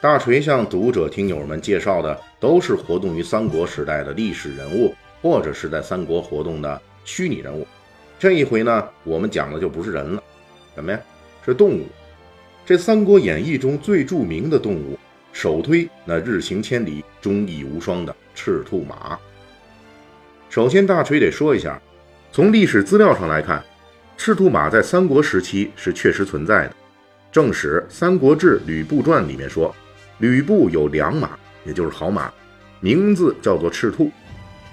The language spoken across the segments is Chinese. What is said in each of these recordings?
大锤向读者听友们介绍的都是活动于三国时代的历史人物，或者是在三国活动的虚拟人物。这一回呢，我们讲的就不是人了，什么呀？是动物。这《三国演义》中最著名的动物，首推那日行千里、忠义无双的赤兔马。首先，大锤得说一下，从历史资料上来看，赤兔马在三国时期是确实存在的。正史《三国志·吕布传》里面说，吕布有良马，也就是好马，名字叫做赤兔。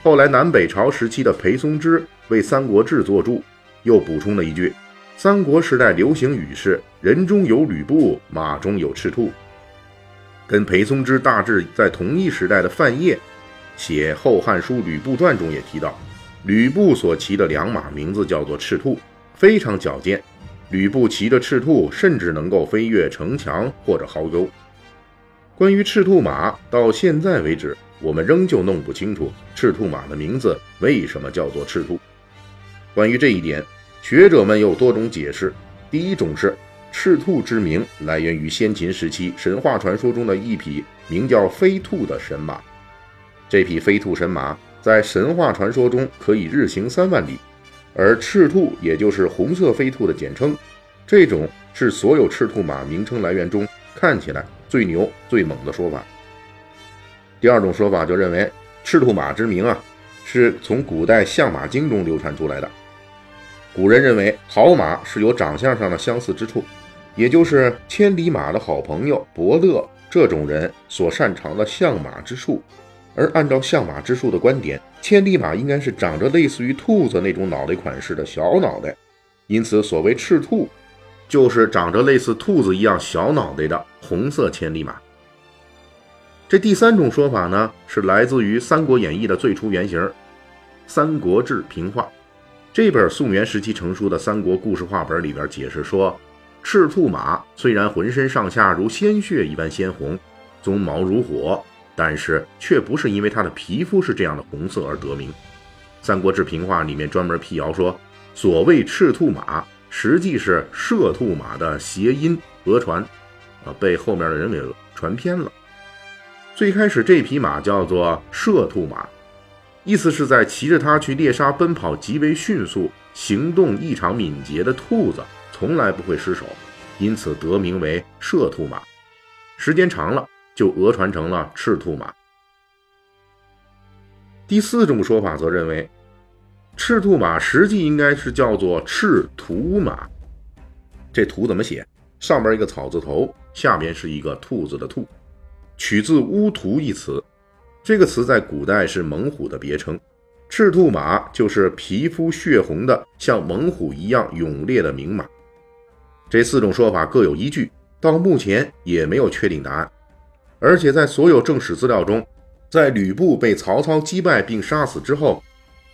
后来南北朝时期的裴松之为《三国志》作注，又补充了一句：三国时代流行语是“人中有吕布，马中有赤兔”。跟裴松之大致在同一时代的范晔写《后汉书·吕布传》中也提到，吕布所骑的良马名字叫做赤兔，非常矫健。吕布骑着赤兔，甚至能够飞越城墙或者壕沟。关于赤兔马，到现在为止，我们仍旧弄不清楚赤兔马的名字为什么叫做赤兔。关于这一点，学者们有多种解释。第一种是，赤兔之名来源于先秦时期神话传说中的一匹名叫飞兔的神马。这匹飞兔神马在神话传说中可以日行三万里。而赤兔也就是红色飞兔的简称，这种是所有赤兔马名称来源中看起来最牛最猛的说法。第二种说法就认为赤兔马之名啊，是从古代相马经中流传出来的。古人认为好马是有长相上的相似之处，也就是千里马的好朋友伯乐这种人所擅长的相马之术。而按照相马之术的观点，千里马应该是长着类似于兔子那种脑袋款式的小脑袋，因此所谓赤兔，就是长着类似兔子一样小脑袋的红色千里马。这第三种说法呢，是来自于《三国演义》的最初原型《三国志平话》这本宋元时期成书的三国故事话本里边解释说，赤兔马虽然浑身上下如鲜血一般鲜红，鬃毛如火。但是却不是因为它的皮肤是这样的红色而得名，《三国志平话》里面专门辟谣说，所谓赤兔马，实际是射兔马的谐音讹传，啊，被后面的人给传偏了。最开始这匹马叫做射兔马，意思是在骑着它去猎杀奔跑极为迅速、行动异常敏捷的兔子，从来不会失手，因此得名为射兔马。时间长了。就讹传成了赤兔马。第四种说法则认为，赤兔马实际应该是叫做赤兔马。这“兔”怎么写？上边一个草字头，下边是一个兔子的“兔”，取自乌图一词。这个词在古代是猛虎的别称。赤兔马就是皮肤血红的，像猛虎一样勇烈的名马。这四种说法各有依据，到目前也没有确定答案。而且在所有正史资料中，在吕布被曹操击败并杀死之后，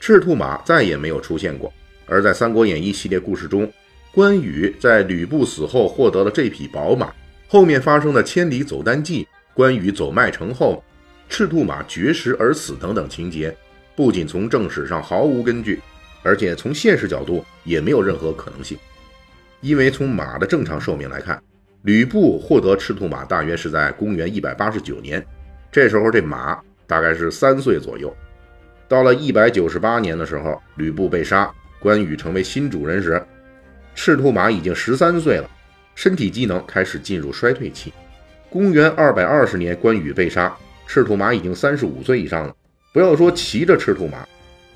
赤兔马再也没有出现过。而在《三国演义》系列故事中，关羽在吕布死后获得了这匹宝马，后面发生的千里走单骑、关羽走麦城后，赤兔马绝食而死等等情节，不仅从正史上毫无根据，而且从现实角度也没有任何可能性。因为从马的正常寿命来看，吕布获得赤兔马大约是在公元一百八十九年，这时候这马大概是三岁左右。到了一百九十八年的时候，吕布被杀，关羽成为新主人时，赤兔马已经十三岁了，身体机能开始进入衰退期。公元二百二十年，关羽被杀，赤兔马已经三十五岁以上了。不要说骑着赤兔马，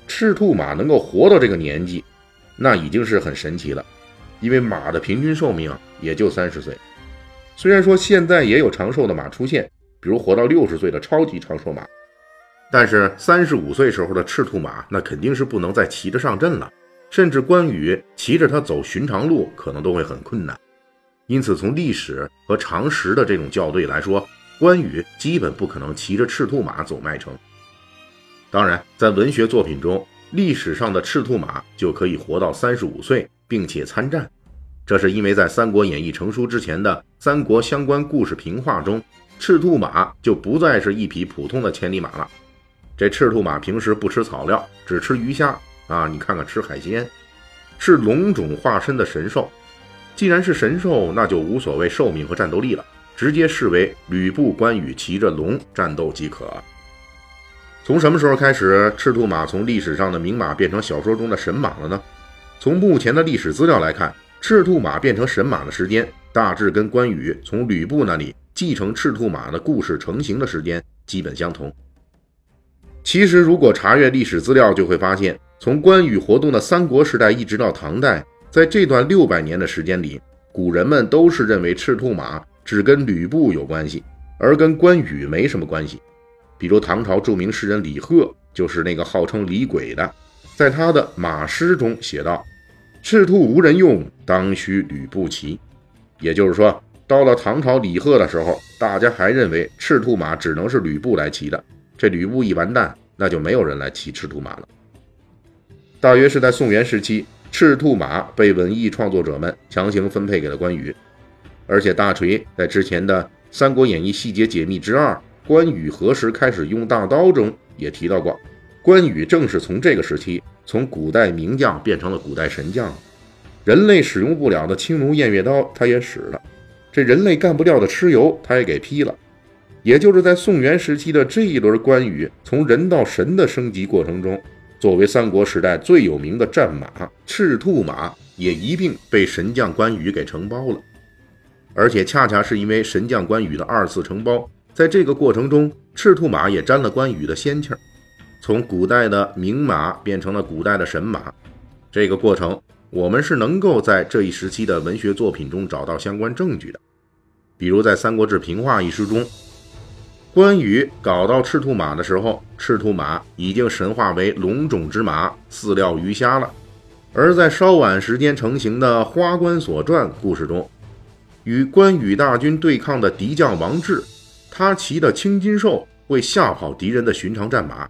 赤兔马能够活到这个年纪，那已经是很神奇了，因为马的平均寿命也就三十岁。虽然说现在也有长寿的马出现，比如活到六十岁的超级长寿马，但是三十五岁时候的赤兔马，那肯定是不能再骑着上阵了，甚至关羽骑着它走寻常路，可能都会很困难。因此，从历史和常识的这种校对来说，关羽基本不可能骑着赤兔马走麦城。当然，在文学作品中，历史上的赤兔马就可以活到三十五岁，并且参战。这是因为在《三国演义》成书之前的三国相关故事评话中，赤兔马就不再是一匹普通的千里马了。这赤兔马平时不吃草料，只吃鱼虾啊！你看看吃海鲜，是龙种化身的神兽。既然是神兽，那就无所谓寿命和战斗力了，直接视为吕布、关羽骑着龙战斗即可。从什么时候开始，赤兔马从历史上的名马变成小说中的神马了呢？从目前的历史资料来看。赤兔马变成神马的时间，大致跟关羽从吕布那里继承赤兔马的故事成型的时间基本相同。其实，如果查阅历史资料，就会发现，从关羽活动的三国时代一直到唐代，在这段六百年的时间里，古人们都是认为赤兔马只跟吕布有关系，而跟关羽没什么关系。比如唐朝著名诗人李贺，就是那个号称李鬼的，在他的《马诗》中写道。赤兔无人用，当须吕布骑。也就是说，到了唐朝李贺的时候，大家还认为赤兔马只能是吕布来骑的。这吕布一完蛋，那就没有人来骑赤兔马了。大约是在宋元时期，赤兔马被文艺创作者们强行分配给了关羽。而且大锤在之前的《三国演义细节解密之二：关羽何时开始用大刀》中也提到过，关羽正是从这个时期。从古代名将变成了古代神将，人类使用不了的青龙偃月刀，他也使了；这人类干不掉的蚩尤，他也给劈了。也就是在宋元时期的这一轮关羽从人到神的升级过程中，作为三国时代最有名的战马赤兔马，也一并被神将关羽给承包了。而且恰恰是因为神将关羽的二次承包，在这个过程中，赤兔马也沾了关羽的仙气儿。从古代的名马变成了古代的神马，这个过程我们是能够在这一时期的文学作品中找到相关证据的。比如在《三国志平话》一书中，关羽搞到赤兔马的时候，赤兔马已经神化为龙种之马，饲料鱼虾了。而在稍晚时间成型的《花关所传》故事中，与关羽大军对抗的敌将王志，他骑的青金兽会吓跑敌人的寻常战马。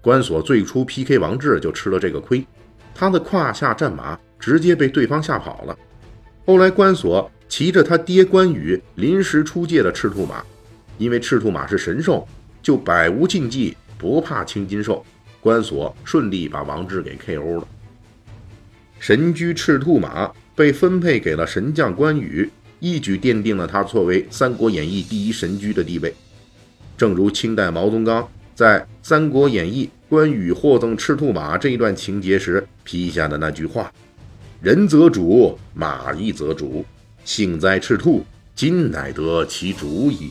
关索最初 PK 王志就吃了这个亏，他的胯下战马直接被对方吓跑了。后来关索骑着他爹关羽临时出借的赤兔马，因为赤兔马是神兽，就百无禁忌，不怕青金兽。关索顺利把王志给 KO 了。神驹赤兔马被分配给了神将关羽，一举奠定了他作为《三国演义》第一神驹的地位。正如清代毛宗刚在《三国演义》。关羽获赠赤兔马这一段情节时批下的那句话：“人则主，马亦则主。幸哉赤兔，今乃得其主矣。”